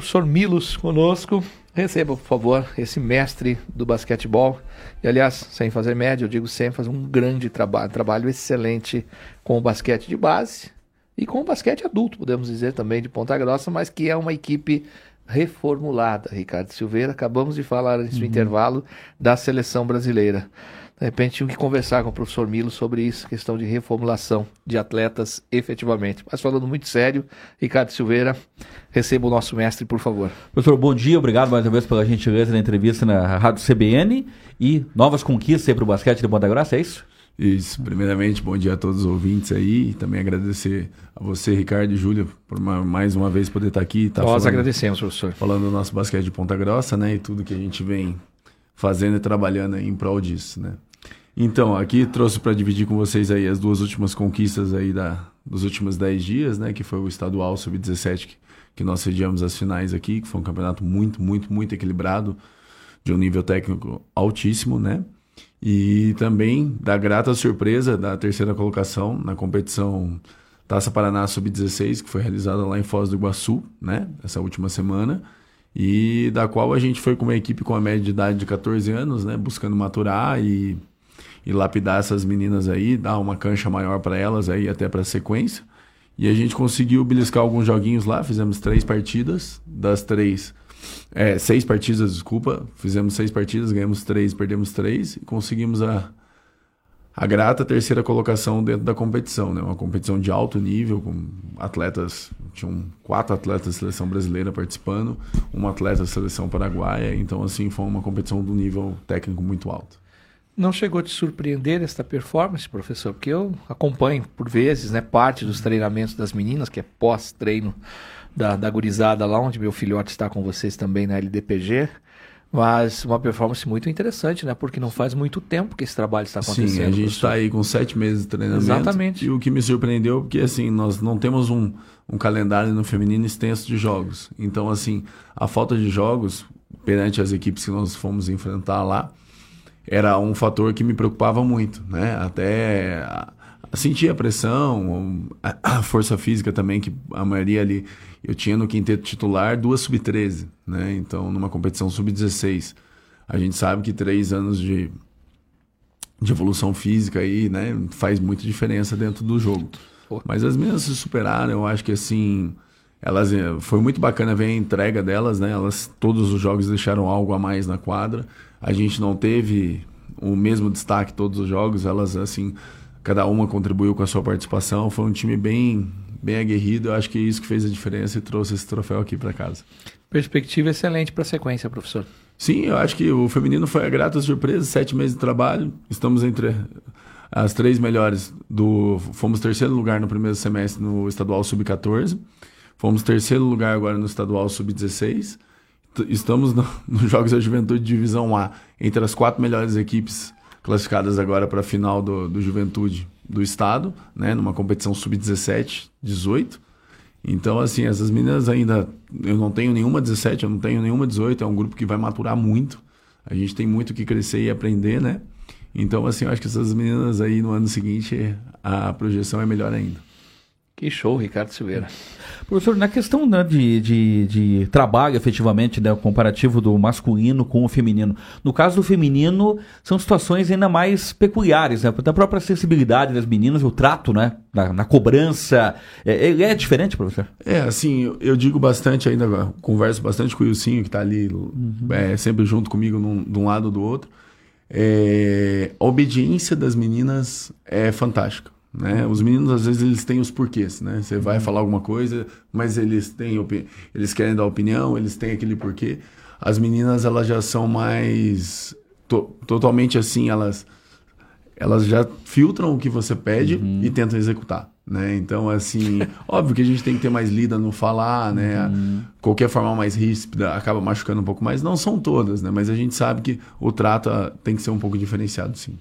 professor Milos conosco. Receba, por favor, esse mestre do basquetebol. E, aliás, sem fazer média, eu digo sempre, faz um grande trabalho, trabalho excelente com o basquete de base e com o basquete adulto, podemos dizer também, de Ponta Grossa, mas que é uma equipe reformulada, Ricardo Silveira. Acabamos de falar nesse uhum. intervalo da seleção brasileira. De repente, tinha que conversar com o professor Milo sobre isso, questão de reformulação de atletas efetivamente. Mas falando muito sério, Ricardo Silveira, receba o nosso mestre, por favor. Professor, bom dia, obrigado mais uma vez pela gentileza da entrevista na Rádio CBN e novas conquistas aí para o basquete de Ponta Grossa, é isso? Isso, primeiramente, bom dia a todos os ouvintes aí. E também agradecer a você, Ricardo e Júlia, por uma, mais uma vez poder estar aqui. Tá Nós falando, agradecemos, professor. Falando do nosso basquete de Ponta Grossa, né? E tudo que a gente vem fazendo e trabalhando em prol disso, né? Então, aqui trouxe para dividir com vocês aí as duas últimas conquistas aí da, dos últimos 10 dias, né? Que foi o estadual sub-17 que, que nós sediamos as finais aqui, que foi um campeonato muito, muito, muito equilibrado, de um nível técnico altíssimo, né? E também da grata surpresa da terceira colocação na competição Taça Paraná Sub-16, que foi realizada lá em Foz do Iguaçu, né? Essa última semana. E da qual a gente foi com uma equipe com a média de idade de 14 anos, né? Buscando maturar e e lapidar essas meninas aí, dar uma cancha maior para elas aí até para sequência. E a gente conseguiu beliscar alguns joguinhos lá, fizemos três partidas, das três, é, seis partidas, desculpa, fizemos seis partidas, ganhamos três, perdemos três e conseguimos a, a grata terceira colocação dentro da competição, né? Uma competição de alto nível, com atletas, tinham quatro atletas da seleção brasileira participando, um atleta da seleção paraguaia, então assim foi uma competição do nível técnico muito alto. Não chegou a te surpreender esta performance, professor? Porque eu acompanho, por vezes, né, parte dos treinamentos das meninas, que é pós-treino da, da gurizada lá, onde meu filhote está com vocês também na LDPG. Mas uma performance muito interessante, né? Porque não faz muito tempo que esse trabalho está acontecendo. Sim, a gente está aí com sete meses de treinamento. Exatamente. E o que me surpreendeu, porque assim, nós não temos um, um calendário no feminino extenso de jogos. Então, assim, a falta de jogos perante as equipes que nós fomos enfrentar lá, era um fator que me preocupava muito, né? Até a, a pressão, a, força física também, que a maioria ali eu tinha no quinteto titular duas sub-13, né? Então, numa competição sub-16. A gente sabe que três anos de, de evolução física aí, né, faz muita diferença dentro do jogo. Mas as meninas se superaram, eu acho que assim, elas eh, foi muito bacana ver a entrega delas, né? Elas todos os jogos deixaram algo a mais na quadra. A gente não teve o mesmo destaque todos os jogos, elas assim, cada uma contribuiu com a sua participação. Foi um time bem bem aguerrido. Eu acho que é isso que fez a diferença e trouxe esse troféu aqui para casa. Perspectiva excelente para a sequência, professor. Sim, eu acho que o feminino foi a grata surpresa, sete meses de trabalho. Estamos entre as três melhores do. Fomos terceiro lugar no primeiro semestre no estadual sub-14. Fomos terceiro lugar agora no estadual sub-16 estamos no, nos Jogos da Juventude Divisão A, entre as quatro melhores equipes classificadas agora para a final do, do Juventude do Estado, né, numa competição sub-17, 18. Então, assim, essas meninas ainda. Eu não tenho nenhuma 17, eu não tenho nenhuma 18, é um grupo que vai maturar muito. A gente tem muito que crescer e aprender, né? Então, assim, eu acho que essas meninas aí no ano seguinte, a projeção é melhor ainda. Que show, Ricardo Silveira. Professor, na questão né, de, de, de, trabalho, efetivamente, né, comparativo do masculino com o feminino. No caso do feminino, são situações ainda mais peculiares, né? Da própria sensibilidade das meninas, o trato, né? Na, na cobrança. É, é, diferente, professor? É, assim, eu, eu, digo bastante ainda, converso bastante com o Ilcinho, que está ali uhum. é, sempre junto comigo num, de um lado ou do outro. É, a obediência das meninas é fantástica. Né? Os meninos, às vezes, eles têm os porquês, né? Você vai falar alguma coisa, mas eles têm eles querem dar opinião, eles têm aquele porquê. As meninas, elas já são mais... To totalmente assim, elas, elas já filtram o que você pede uhum. e tentam executar. Né? Então, assim, óbvio que a gente tem que ter mais lida no falar, né? Uhum. Qualquer forma mais ríspida acaba machucando um pouco mais. Não são todas, né? Mas a gente sabe que o trato ah, tem que ser um pouco diferenciado, sim.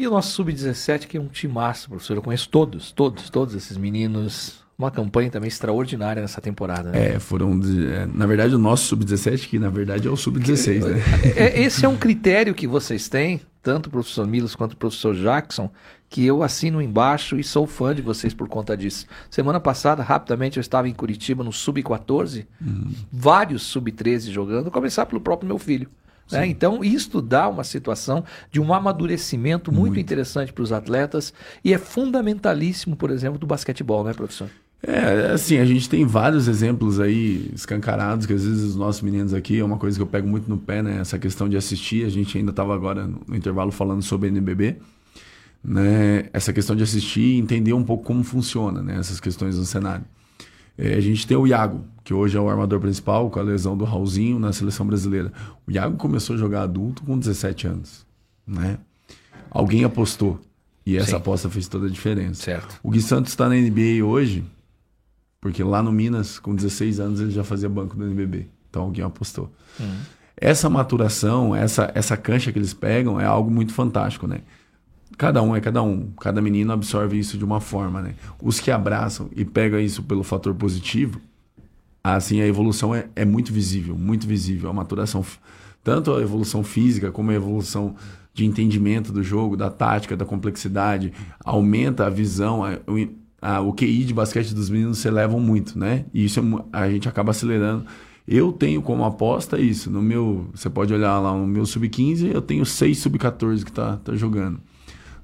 E o nosso Sub-17, que é um timaço, professor. Eu conheço todos, todos, todos esses meninos. Uma campanha também extraordinária nessa temporada. Né? É, foram. É, na verdade, o nosso Sub-17, que na verdade é o Sub-16, né? É, esse é um critério que vocês têm tanto o professor Milos quanto o professor Jackson, que eu assino embaixo e sou fã de vocês por conta disso. Semana passada, rapidamente, eu estava em Curitiba no Sub-14, uhum. vários Sub-13 jogando, começar pelo próprio meu filho. Né? Então, isto dá uma situação de um amadurecimento muito, muito. interessante para os atletas e é fundamentalíssimo, por exemplo, do basquetebol, né, professor? É, assim, a gente tem vários exemplos aí escancarados que às vezes os nossos meninos aqui é uma coisa que eu pego muito no pé, né? Essa questão de assistir. A gente ainda estava agora no intervalo falando sobre NBB, né? Essa questão de assistir e entender um pouco como funciona, né? Essas questões no cenário. É, a gente tem o Iago, que hoje é o armador principal, com a lesão do Raulzinho na seleção brasileira. O Iago começou a jogar adulto com 17 anos, né? Alguém apostou. E essa Sim. aposta fez toda a diferença. Certo. O Gui Santos está na NBA hoje, porque lá no Minas, com 16 anos, ele já fazia banco do NBB. Então alguém apostou. Uhum. Essa maturação, essa, essa cancha que eles pegam é algo muito fantástico, né? Cada um é cada um. Cada menino absorve isso de uma forma, né? Os que abraçam e pegam isso pelo fator positivo, assim, a evolução é, é muito visível, muito visível. A maturação, tanto a evolução física como a evolução de entendimento do jogo, da tática, da complexidade, aumenta a visão, a, a, o QI de basquete dos meninos se elevam muito, né? E isso é, a gente acaba acelerando. Eu tenho como aposta isso. No meu, você pode olhar lá no meu sub-15, eu tenho seis sub-14 que tá, tá jogando.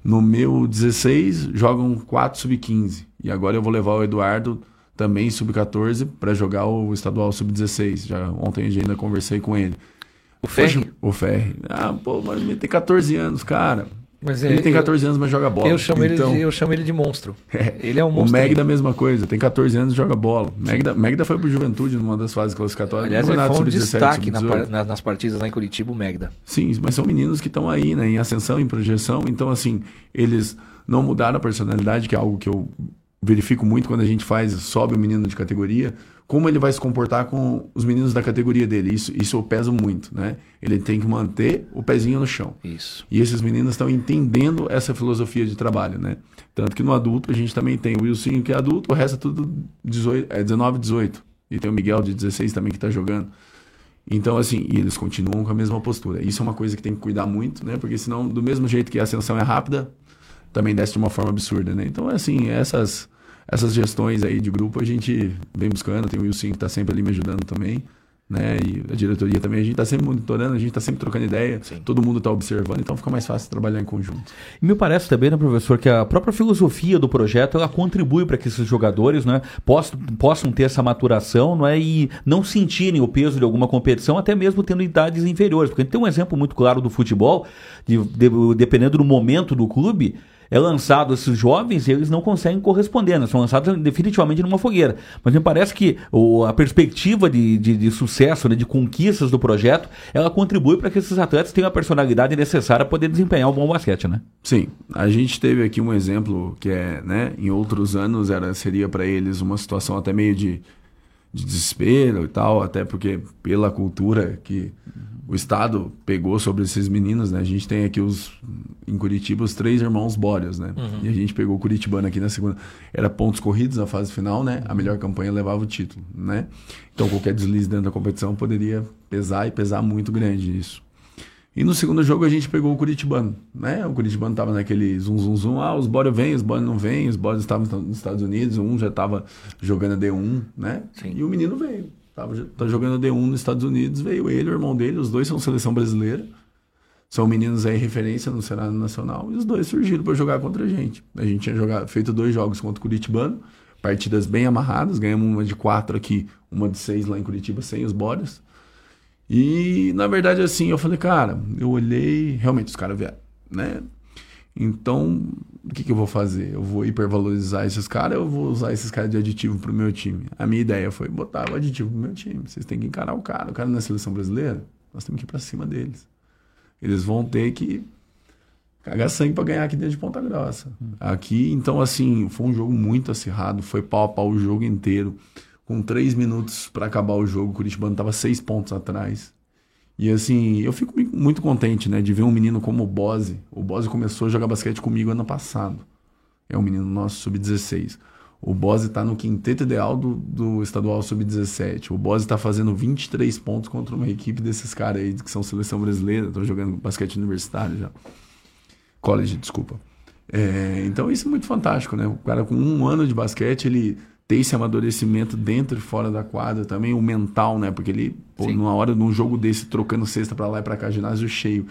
No meu 16 jogam quatro sub-15 e agora eu vou levar o Eduardo também sub-14 para jogar o estadual sub-16. Já ontem ainda conversei com ele. O Ferri? O Ferri. Ah, pô, mas ele tem 14 anos, cara. Mas ele, ele tem 14 eu, anos, mas joga bola. Eu chamo, então, ele, de, eu chamo ele de monstro. É, ele é um monstro. O Megda, a mesma coisa. Tem 14 anos e joga bola. Megda, Megda foi pro Juventude numa das fases classificatórias. Aliás, ele foi um destaque na, nas partidas lá em Curitiba, o Megda. Sim, mas são meninos que estão aí, né? Em ascensão, em projeção. Então, assim, eles não mudaram a personalidade, que é algo que eu verifico muito quando a gente faz, sobe o menino de categoria como ele vai se comportar com os meninos da categoria dele. Isso, isso eu peso muito, né? Ele tem que manter o pezinho no chão. Isso. E esses meninos estão entendendo essa filosofia de trabalho, né? Tanto que no adulto a gente também tem o Wilson, que é adulto, o resto é tudo 18, é 19, 18. E tem o Miguel de 16 também que está jogando. Então, assim, e eles continuam com a mesma postura. Isso é uma coisa que tem que cuidar muito, né? Porque senão, do mesmo jeito que a ascensão é rápida, também desce de uma forma absurda, né? Então, assim, essas essas gestões aí de grupo a gente vem buscando. Tem o Wilson que está sempre ali me ajudando também. Né? E a diretoria também, a gente está sempre monitorando, a gente está sempre trocando ideia, Sim. todo mundo está observando, então fica mais fácil trabalhar em conjunto. E me parece também, né, professor, que a própria filosofia do projeto ela contribui para que esses jogadores né, possam, possam ter essa maturação não é, e não sentirem o peso de alguma competição, até mesmo tendo idades inferiores. Porque a gente tem um exemplo muito claro do futebol, de, de, dependendo do momento do clube é lançado esses jovens e eles não conseguem corresponder, né? são lançados definitivamente numa fogueira. Mas me parece que o, a perspectiva de, de, de sucesso, né, de conquistas do projeto, ela contribui para que esses atletas tenham a personalidade necessária para poder desempenhar um bom basquete, né? Sim, a gente teve aqui um exemplo que é, né, em outros anos era seria para eles uma situação até meio de, de desespero e tal, até porque pela cultura que o Estado pegou sobre esses meninos, né? A gente tem aqui os em Curitiba os três irmãos Bóreas, né? Uhum. E a gente pegou o Curitibano aqui na segunda. Era pontos corridos na fase final, né? A melhor campanha levava o título, né? Então qualquer deslize dentro da competição poderia pesar e pesar muito grande isso. E no segundo jogo a gente pegou o Curitibano, né? O Curitibano tava naquele zum zum zum, ah, os Bóreas vêm, os Bóreas não vêm, os Bóreas estavam nos Estados Unidos, um já estava jogando a D1, né? Sim. E o menino veio. Tava, tá jogando D1 nos Estados Unidos, veio ele, o irmão dele, os dois são seleção brasileira. São meninos aí referência no cenário nacional e os dois surgiram para jogar contra a gente. A gente tinha jogado, feito dois jogos contra o Curitibano, partidas bem amarradas, ganhamos uma de quatro aqui, uma de seis lá em Curitiba, sem os bodes. E na verdade, assim, eu falei, cara, eu olhei, realmente os caras vieram, né? Então, o que, que, eu vou fazer? Eu vou hipervalorizar esses caras ou eu vou usar esses caras de aditivo pro meu time? A minha ideia foi botar o aditivo pro meu time. Vocês têm que encarar o cara. O cara na seleção brasileira, nós temos que ir pra cima deles. Eles vão ter que cagar sangue para ganhar aqui dentro de Ponta Grossa. Aqui, então, assim, foi um jogo muito acirrado. Foi pau a pau o jogo inteiro. Com três minutos para acabar o jogo, o Curitiba tava seis pontos atrás. E assim, eu fico muito contente, né, de ver um menino como o Bose. O Bose começou a jogar basquete comigo ano passado. É um menino nosso sub-16. O Bose está no quinteto ideal do, do estadual sub-17. O Bose está fazendo 23 pontos contra uma equipe desses caras aí que são seleção brasileira, estão jogando basquete universitário já. college, desculpa. É, então isso é muito fantástico, né? O cara com um ano de basquete, ele tem esse amadurecimento dentro e fora da quadra, também o mental, né? Porque ele, pô, numa hora de um jogo desse, trocando cesta para lá e para cá, ginásio cheio.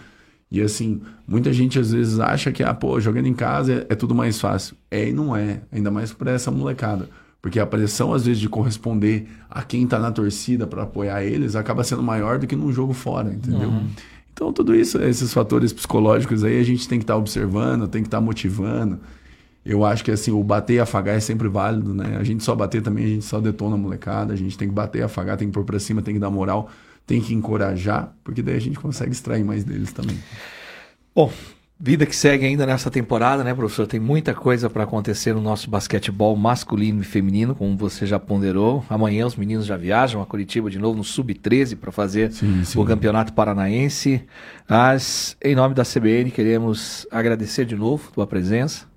E assim, muita gente às vezes acha que, ah, pô, jogando em casa é, é tudo mais fácil. É e não é, ainda mais para essa molecada. Porque a pressão, às vezes, de corresponder a quem tá na torcida para apoiar eles acaba sendo maior do que num jogo fora, entendeu? Uhum. Então, tudo isso, esses fatores psicológicos aí, a gente tem que estar tá observando, tem que estar tá motivando. Eu acho que assim, o bater e afagar é sempre válido, né? A gente só bater também, a gente só detona a molecada, a gente tem que bater e afagar, tem que pôr pra cima, tem que dar moral, tem que encorajar, porque daí a gente consegue extrair mais deles também. Bom, vida que segue ainda nessa temporada, né, professor? Tem muita coisa para acontecer no nosso basquetebol masculino e feminino, como você já ponderou. Amanhã os meninos já viajam a Curitiba de novo no Sub-13 para fazer sim, sim. o Campeonato Paranaense. Mas, em nome da CBN, queremos agradecer de novo a tua presença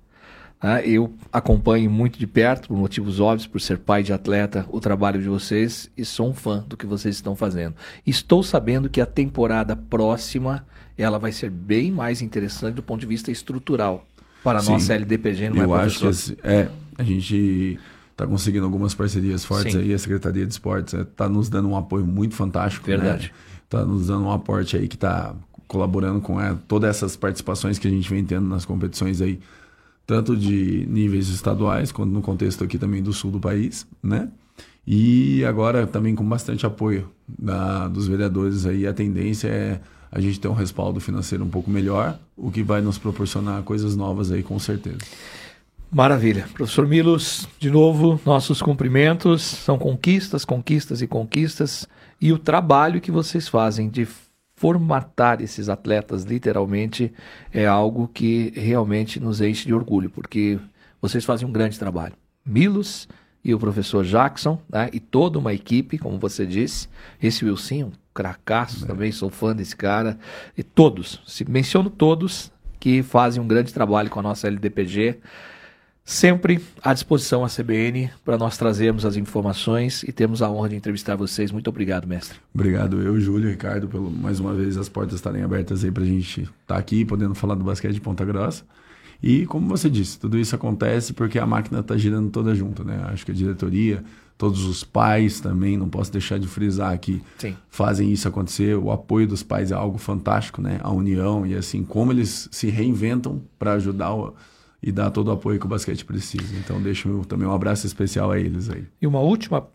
né? Eu acompanho muito de perto, por motivos óbvios, por ser pai de atleta, o trabalho de vocês e sou um fã do que vocês estão fazendo. Estou sabendo que a temporada próxima ela vai ser bem mais interessante do ponto de vista estrutural para a nossa LDPG, não Eu é, acho que é, a gente está conseguindo algumas parcerias fortes Sim. aí, a Secretaria de Esportes está né, nos dando um apoio muito fantástico. Verdade. Está né? nos dando um aporte aí que está colaborando com é, todas essas participações que a gente vem tendo nas competições aí tanto de níveis estaduais, quanto no contexto aqui também do sul do país, né? E agora também com bastante apoio da, dos vereadores aí, a tendência é a gente ter um respaldo financeiro um pouco melhor, o que vai nos proporcionar coisas novas aí com certeza. Maravilha. Professor Milos, de novo, nossos cumprimentos. São conquistas, conquistas e conquistas. E o trabalho que vocês fazem de formatar esses atletas literalmente é algo que realmente nos enche de orgulho, porque vocês fazem um grande trabalho. Milos e o professor Jackson, né? e toda uma equipe, como você disse, esse Wilson, um cracaço é. também, sou fã desse cara, e todos, se menciono todos, que fazem um grande trabalho com a nossa LDPG sempre à disposição a CBN para nós trazermos as informações e temos a honra de entrevistar vocês. Muito obrigado, mestre. Obrigado, eu, Júlio e Ricardo, pelo mais uma vez as portas estarem abertas aí para a gente estar tá aqui podendo falar do basquete de Ponta Grossa. E como você disse, tudo isso acontece porque a máquina está girando toda junto, né? Acho que a diretoria, todos os pais também, não posso deixar de frisar aqui, Sim. fazem isso acontecer. O apoio dos pais é algo fantástico, né? A união e assim como eles se reinventam para ajudar o e dar todo o apoio que o basquete precisa. Então, deixo também um abraço especial a eles aí. E uma última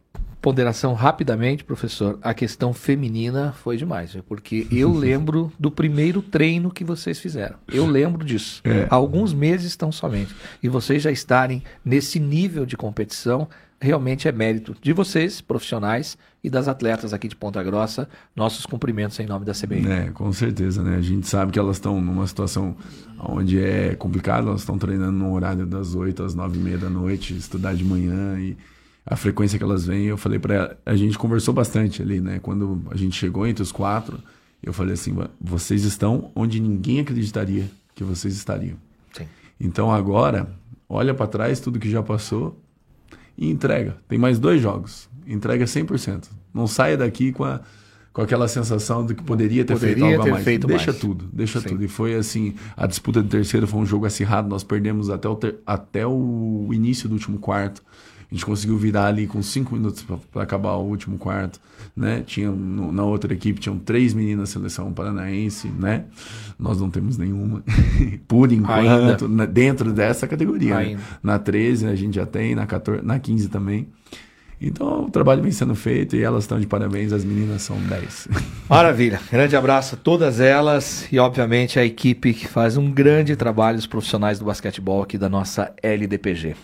ponderação rapidamente, professor. A questão feminina foi demais, porque eu lembro do primeiro treino que vocês fizeram. Eu lembro disso. É. Alguns meses estão somente. E vocês já estarem nesse nível de competição realmente é mérito de vocês, profissionais, e das atletas aqui de Ponta Grossa. Nossos cumprimentos em nome da CBN. É, com certeza, né? A gente sabe que elas estão numa situação onde é complicado, elas estão treinando no horário das 8 às 9 e meia da noite, estudar de manhã e a frequência que elas vêm, eu falei para ela, a gente conversou bastante ali, né? Quando a gente chegou entre os quatro, eu falei assim, vocês estão onde ninguém acreditaria que vocês estariam. Sim. Então agora, olha para trás tudo que já passou e entrega. Tem mais dois jogos. Entrega 100%. Não saia daqui com, a, com aquela sensação de que poderia ter poderia feito algo ter a mais. Feito deixa mais. tudo, deixa Sim. tudo. E foi assim, a disputa do terceiro foi um jogo acirrado, nós perdemos até o, ter, até o início do último quarto. A gente conseguiu virar ali com cinco minutos para acabar o último quarto, né? Tinha no, na outra equipe tinham três meninas seleção paranaense, né? Nós não temos nenhuma, por enquanto, na, dentro dessa categoria. Né? Na 13 a gente já tem, na 14, na 15 também. Então o trabalho vem sendo feito e elas estão de parabéns, as meninas são 10. Maravilha, grande abraço a todas elas e obviamente a equipe que faz um grande trabalho, os profissionais do basquetebol aqui da nossa LDPG.